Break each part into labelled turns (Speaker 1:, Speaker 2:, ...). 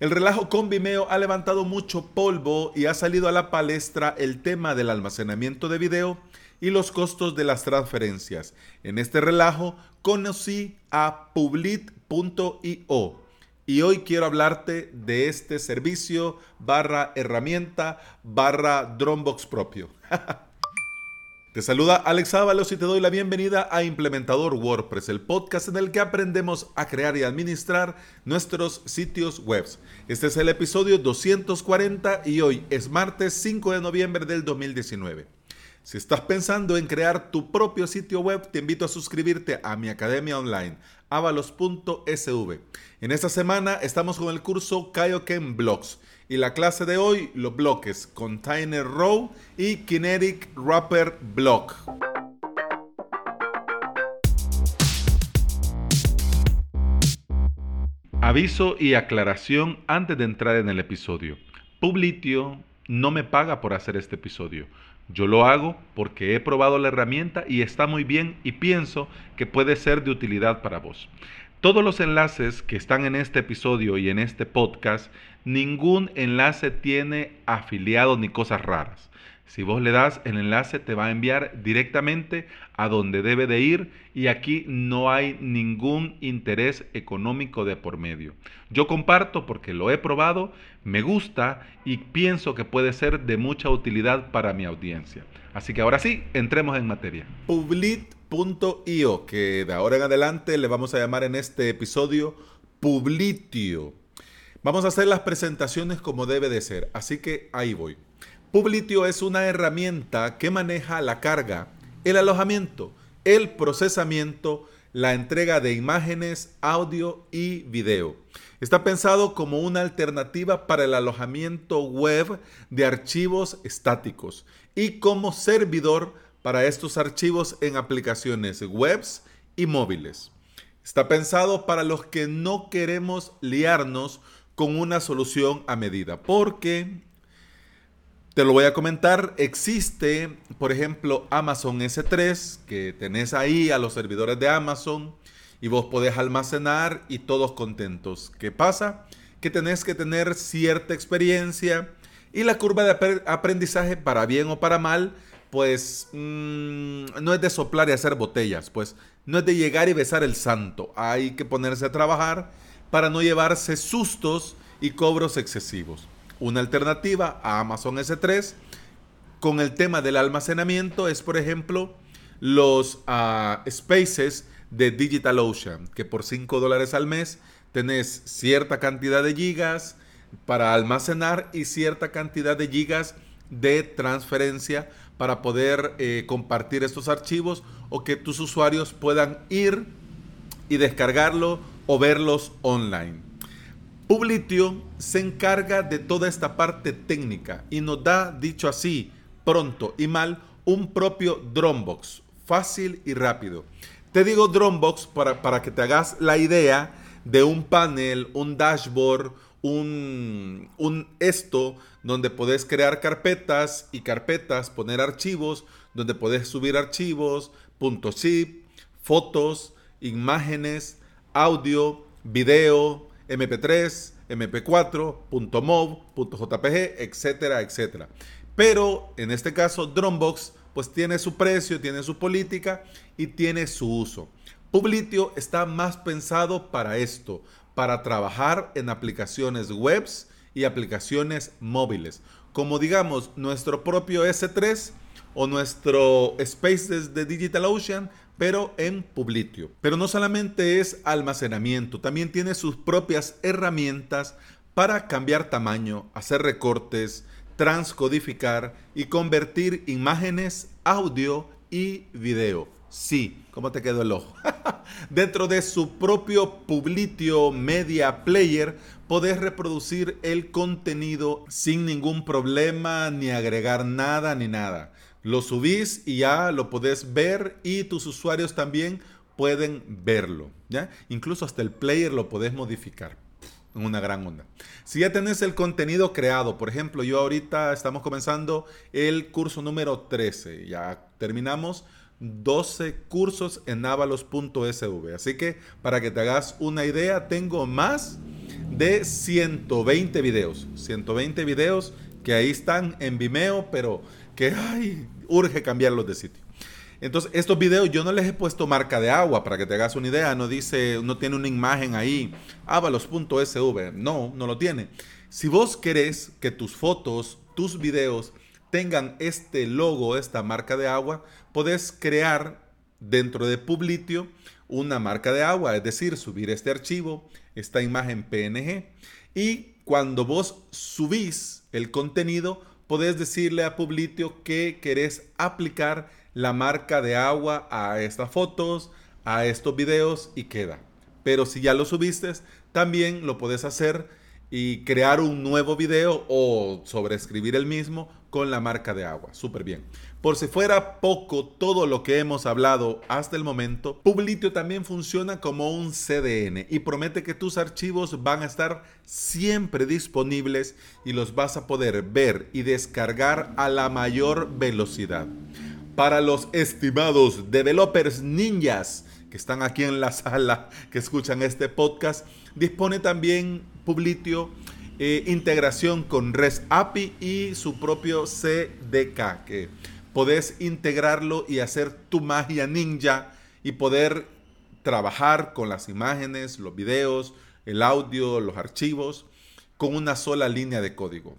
Speaker 1: El relajo con Vimeo ha levantado mucho polvo y ha salido a la palestra el tema del almacenamiento de video y los costos de las transferencias. En este relajo conocí a Publit.io y hoy quiero hablarte de este servicio barra herramienta barra Dropbox propio. Te saluda Alex Ábalos y te doy la bienvenida a Implementador WordPress, el podcast en el que aprendemos a crear y administrar nuestros sitios web. Este es el episodio 240 y hoy es martes 5 de noviembre del 2019. Si estás pensando en crear tu propio sitio web, te invito a suscribirte a mi academia online, avalos.sv. En esta semana estamos con el curso Kaioken Blocks y la clase de hoy, los bloques Container Row y Kinetic Wrapper Block. Aviso y aclaración antes de entrar en el episodio. Publitio no me paga por hacer este episodio. Yo lo hago porque he probado la herramienta y está muy bien y pienso que puede ser de utilidad para vos. Todos los enlaces que están en este episodio y en este podcast, ningún enlace tiene afiliado ni cosas raras. Si vos le das el enlace te va a enviar directamente a donde debe de ir y aquí no hay ningún interés económico de por medio. Yo comparto porque lo he probado, me gusta y pienso que puede ser de mucha utilidad para mi audiencia. Así que ahora sí, entremos en materia. Publit.io, que de ahora en adelante le vamos a llamar en este episodio Publitio. Vamos a hacer las presentaciones como debe de ser, así que ahí voy. Publitio es una herramienta que maneja la carga, el alojamiento, el procesamiento, la entrega de imágenes, audio y video. Está pensado como una alternativa para el alojamiento web de archivos estáticos y como servidor para estos archivos en aplicaciones webs y móviles. Está pensado para los que no queremos liarnos con una solución a medida, porque te lo voy a comentar. Existe, por ejemplo, Amazon S3, que tenés ahí a los servidores de Amazon y vos podés almacenar y todos contentos. ¿Qué pasa? Que tenés que tener cierta experiencia y la curva de aprendizaje, para bien o para mal, pues mm, no es de soplar y hacer botellas, pues no es de llegar y besar el santo. Hay que ponerse a trabajar para no llevarse sustos y cobros excesivos una alternativa a Amazon S3 con el tema del almacenamiento es, por ejemplo, los ah, spaces de DigitalOcean, que por 5 dólares al mes tenés cierta cantidad de gigas para almacenar y cierta cantidad de gigas de transferencia para poder eh, compartir estos archivos o que tus usuarios puedan ir y descargarlo o verlos online. Publitio se encarga de toda esta parte técnica y nos da, dicho así, pronto y mal, un propio Dropbox, fácil y rápido. Te digo Dropbox para, para que te hagas la idea de un panel, un dashboard, un, un, esto donde puedes crear carpetas y carpetas, poner archivos, donde puedes subir archivos, .zip, fotos, imágenes, audio, video, MP3, MP4, .mov, .jpg, etcétera, etcétera. Pero en este caso Dropbox pues tiene su precio, tiene su política y tiene su uso. Publitio está más pensado para esto, para trabajar en aplicaciones webs y aplicaciones móviles, como digamos nuestro propio S3 o nuestro Spaces de DigitalOcean pero en Publitio. Pero no solamente es almacenamiento, también tiene sus propias herramientas para cambiar tamaño, hacer recortes, transcodificar y convertir imágenes, audio y video. Sí, ¿cómo te quedó el ojo? Dentro de su propio Publitio Media Player podés reproducir el contenido sin ningún problema, ni agregar nada, ni nada. Lo subís y ya lo podés ver y tus usuarios también pueden verlo. ¿ya? Incluso hasta el player lo podés modificar. Una gran onda. Si ya tenés el contenido creado, por ejemplo, yo ahorita estamos comenzando el curso número 13. Ya terminamos 12 cursos en avalos.sv. Así que para que te hagas una idea, tengo más de 120 videos. 120 videos que ahí están en Vimeo, pero que urge cambiarlos de sitio. Entonces, estos videos yo no les he puesto marca de agua para que te hagas una idea. No dice, no tiene una imagen ahí, avalos.sv. No, no lo tiene. Si vos querés que tus fotos, tus videos tengan este logo, esta marca de agua, podés crear dentro de Publitio una marca de agua, es decir, subir este archivo, esta imagen PNG, y cuando vos subís el contenido, podés decirle a Publitio que querés aplicar la marca de agua a estas fotos, a estos videos y queda. Pero si ya lo subiste, también lo puedes hacer y crear un nuevo video o sobreescribir el mismo con la marca de agua. Súper bien. Por si fuera poco todo lo que hemos hablado hasta el momento, Publitio también funciona como un CDN y promete que tus archivos van a estar siempre disponibles y los vas a poder ver y descargar a la mayor velocidad. Para los estimados developers ninjas que están aquí en la sala, que escuchan este podcast, dispone también Publitio eh, integración con REST API y su propio CDK, podés integrarlo y hacer tu magia ninja y poder trabajar con las imágenes, los videos, el audio, los archivos, con una sola línea de código.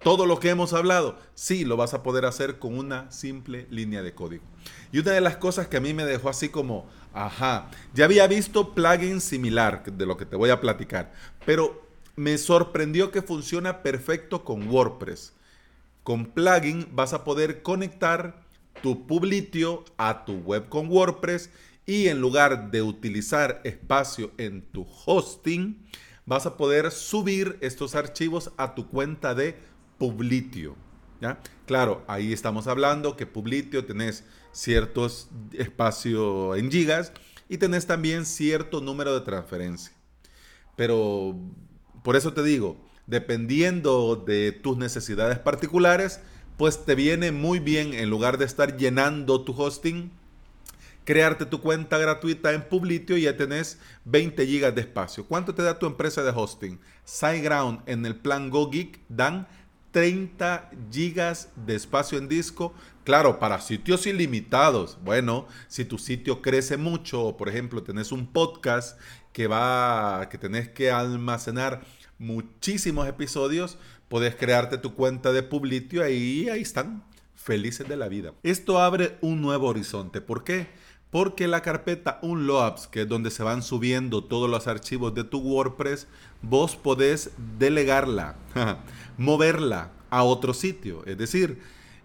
Speaker 1: Todo lo que hemos hablado, sí, lo vas a poder hacer con una simple línea de código. Y una de las cosas que a mí me dejó así como, ajá, ya había visto plugins similar de lo que te voy a platicar, pero me sorprendió que funciona perfecto con WordPress. Con plugin vas a poder conectar tu Publitio a tu web con WordPress y en lugar de utilizar espacio en tu hosting, vas a poder subir estos archivos a tu cuenta de Publitio. ¿ya? Claro, ahí estamos hablando que Publitio tenés ciertos espacio en gigas y tenés también cierto número de transferencia. Pero por eso te digo, dependiendo de tus necesidades particulares, pues te viene muy bien en lugar de estar llenando tu hosting, crearte tu cuenta gratuita en Publitio y ya tenés 20 gigas de espacio. ¿Cuánto te da tu empresa de hosting? SiteGround en el plan GoGeek dan 30 gigas de espacio en disco. Claro, para sitios ilimitados. Bueno, si tu sitio crece mucho, por ejemplo, tenés un podcast que va, que tenés que almacenar muchísimos episodios, podés crearte tu cuenta de Publitio y ahí están, felices de la vida. Esto abre un nuevo horizonte. ¿Por qué? Porque la carpeta Unloads, que es donde se van subiendo todos los archivos de tu WordPress, vos podés delegarla, moverla a otro sitio. Es decir,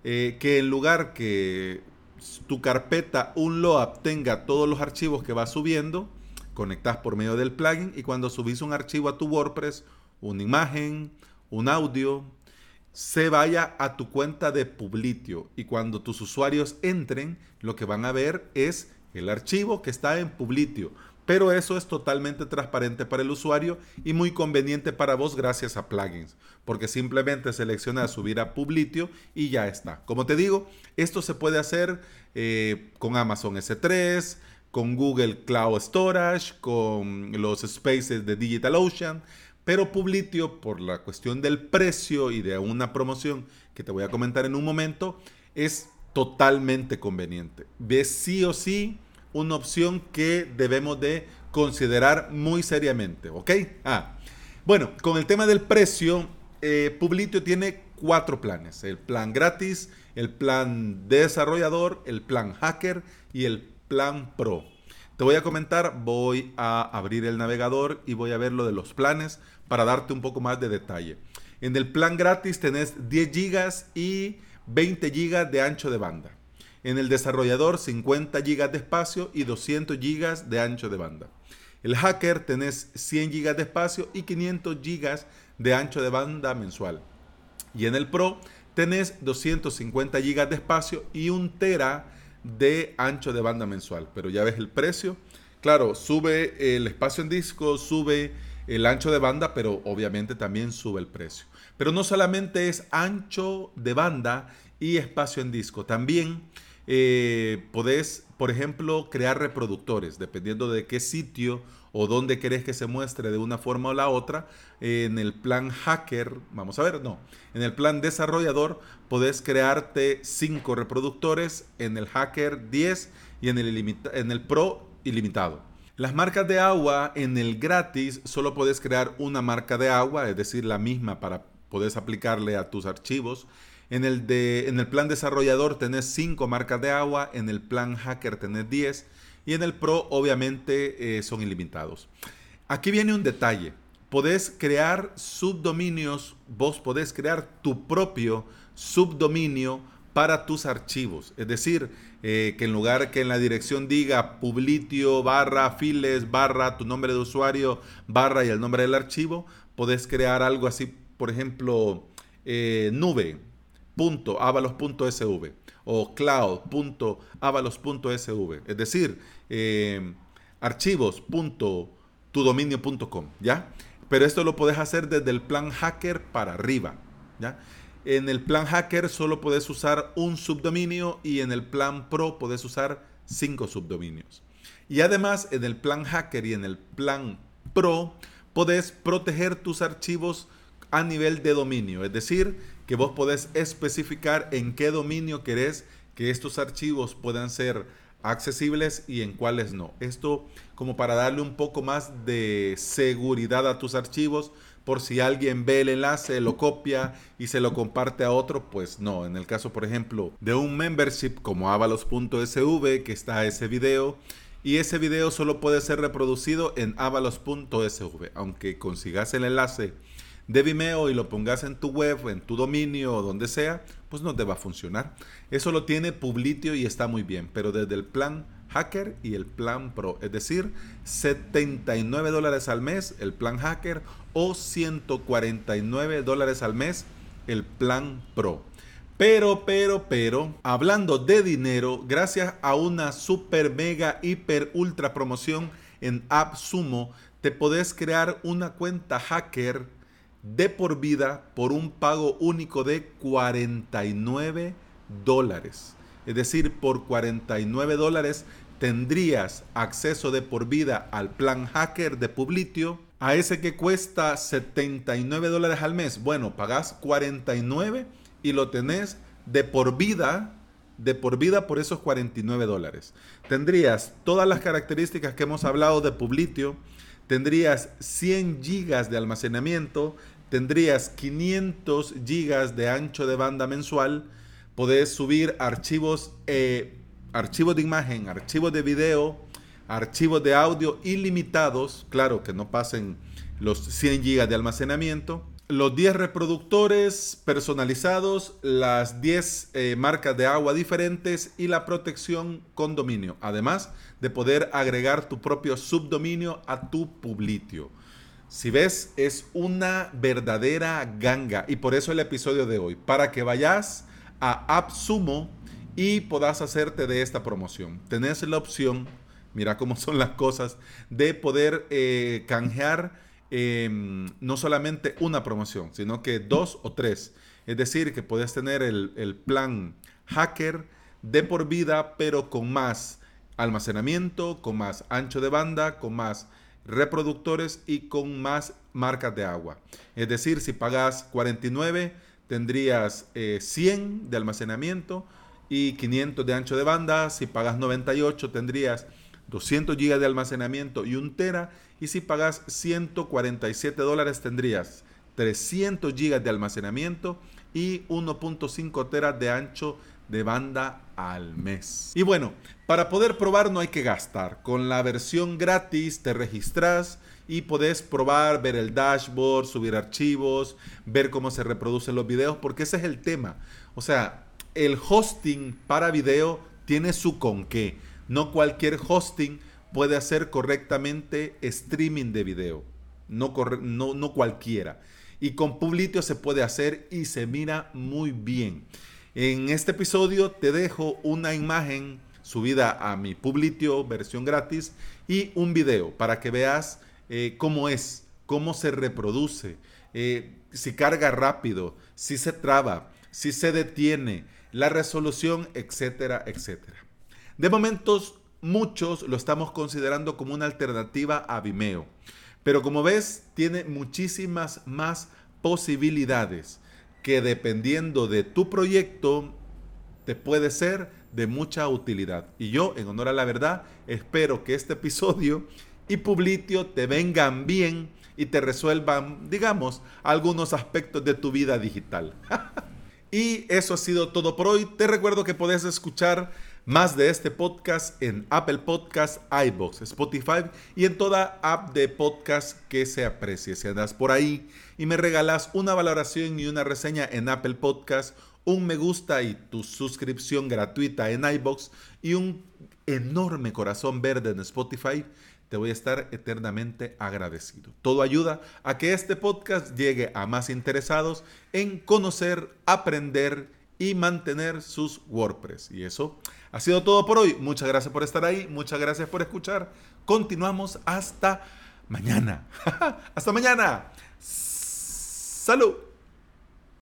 Speaker 1: eh, que en lugar que tu carpeta Unload tenga todos los archivos que va subiendo, conectas por medio del plugin y cuando subís un archivo a tu WordPress, una imagen, un audio, se vaya a tu cuenta de Publitio y cuando tus usuarios entren, lo que van a ver es el archivo que está en Publitio. Pero eso es totalmente transparente para el usuario y muy conveniente para vos gracias a plugins, porque simplemente selecciona subir a Publitio y ya está. Como te digo, esto se puede hacer eh, con Amazon S3, con Google Cloud Storage, con los spaces de DigitalOcean, pero Publitio, por la cuestión del precio y de una promoción que te voy a comentar en un momento, es totalmente conveniente. Ves sí o sí una opción que debemos de considerar muy seriamente, ¿ok? Ah, bueno, con el tema del precio, eh, Publitio tiene cuatro planes. El plan gratis, el plan desarrollador, el plan hacker y el plan Pro. Te voy a comentar, voy a abrir el navegador y voy a ver lo de los planes para darte un poco más de detalle. En el plan gratis tenés 10 GB y 20 GB de ancho de banda. En el desarrollador 50 GB de espacio y 200 GB de ancho de banda. El hacker tenés 100 GB de espacio y 500 GB de ancho de banda mensual. Y en el Pro tenés 250 GB de espacio y 1 tera de ancho de banda mensual. Pero ya ves el precio. Claro, sube el espacio en disco, sube el ancho de banda, pero obviamente también sube el precio. Pero no solamente es ancho de banda y espacio en disco, también eh, podés, por ejemplo, crear reproductores, dependiendo de qué sitio o dónde querés que se muestre de una forma o la otra. en el plan hacker, vamos a ver, no, en el plan desarrollador podés crearte cinco reproductores, en el hacker 10 y en el pro ilimitado. Las marcas de agua en el gratis solo puedes crear una marca de agua, es decir, la misma para poder aplicarle a tus archivos. En el, de, en el plan desarrollador tenés 5 marcas de agua, en el plan hacker tenés 10 y en el pro obviamente eh, son ilimitados. Aquí viene un detalle. Podés crear subdominios, vos podés crear tu propio subdominio para tus archivos. Es decir, eh, que en lugar que en la dirección diga publitio barra files barra tu nombre de usuario barra y el nombre del archivo, podés crear algo así, por ejemplo, eh, nube.avalos.sv o cloud.avalos.sv. Es decir, eh, archivos.tudominio.com, ¿ya? Pero esto lo podés hacer desde el plan hacker para arriba, ¿ya? En el plan hacker solo puedes usar un subdominio y en el plan pro puedes usar cinco subdominios. Y además en el plan hacker y en el plan pro podés proteger tus archivos a nivel de dominio. Es decir, que vos podés especificar en qué dominio querés que estos archivos puedan ser accesibles y en cuáles no. Esto como para darle un poco más de seguridad a tus archivos por si alguien ve el enlace, lo copia y se lo comparte a otro, pues no. En el caso, por ejemplo, de un membership como avalos.sv, que está ese video, y ese video solo puede ser reproducido en avalos.sv. Aunque consigas el enlace de Vimeo y lo pongas en tu web, en tu dominio o donde sea, pues no te va a funcionar. Eso lo tiene Publitio y está muy bien, pero desde el plan hacker y el plan pro, es decir, 79 dólares al mes el plan hacker o 149 dólares al mes el plan Pro. Pero, pero, pero, hablando de dinero, gracias a una super, mega, hiper, ultra promoción en AppSumo, te podés crear una cuenta hacker de por vida por un pago único de 49 dólares. Es decir, por 49 dólares tendrías acceso de por vida al plan hacker de Publitio a ese que cuesta 79 dólares al mes, bueno, pagás 49 y lo tenés de por vida, de por vida por esos 49 dólares. Tendrías todas las características que hemos hablado de Publitio, tendrías 100 gigas de almacenamiento, tendrías 500 gigas de ancho de banda mensual, podés subir archivos, eh, archivos de imagen, archivos de video, archivos de audio ilimitados, claro que no pasen los 100 GB de almacenamiento, los 10 reproductores personalizados, las 10 eh, marcas de agua diferentes y la protección con dominio, además de poder agregar tu propio subdominio a tu publitio. Si ves, es una verdadera ganga. Y por eso el episodio de hoy, para que vayas a AppSumo y puedas hacerte de esta promoción. Tenés la opción mira cómo son las cosas, de poder eh, canjear em, no solamente una promoción, sino que dos o tres. Es decir, que puedes tener el, plan hacker de por vida, pero con más almacenamiento, con más ancho de banda, con más reproductores y con más marcas de agua. Es decir, si pagas 49, tendrías 100 eh, de almacenamiento y 500 de ancho de banda. Si pagas 98, tendrías 200 GB de almacenamiento y un tera. Y si pagas 147 dólares tendrías 300 GB de almacenamiento y 1.5 teras de ancho de banda al mes. Y bueno, para poder probar no hay que gastar. Con la versión gratis te registras y podés probar, ver el dashboard, subir archivos, ver cómo se reproducen los videos, porque ese es el tema. O sea, el hosting para video tiene su con qué. No cualquier hosting puede hacer correctamente streaming de video. No, no, no cualquiera. Y con Publitio se puede hacer y se mira muy bien. En este episodio te dejo una imagen subida a mi Publitio versión gratis y un video para que veas eh, cómo es, cómo se reproduce, eh, si carga rápido, si se traba, si se detiene, la resolución, etcétera, etcétera. De momentos, muchos lo estamos considerando como una alternativa a Vimeo. Pero como ves, tiene muchísimas más posibilidades que dependiendo de tu proyecto te puede ser de mucha utilidad. Y yo, en honor a la verdad, espero que este episodio y Publitio te vengan bien y te resuelvan, digamos, algunos aspectos de tu vida digital. y eso ha sido todo por hoy. Te recuerdo que puedes escuchar más de este podcast en Apple Podcast, iBox, Spotify y en toda app de podcast que se aprecie. Si andas por ahí y me regalas una valoración y una reseña en Apple Podcast, un me gusta y tu suscripción gratuita en iBox y un enorme corazón verde en Spotify, te voy a estar eternamente agradecido. Todo ayuda a que este podcast llegue a más interesados en conocer, aprender y mantener sus WordPress. Y eso ha sido todo por hoy. Muchas gracias por estar ahí, muchas gracias por escuchar. Continuamos hasta mañana. hasta mañana. Salud.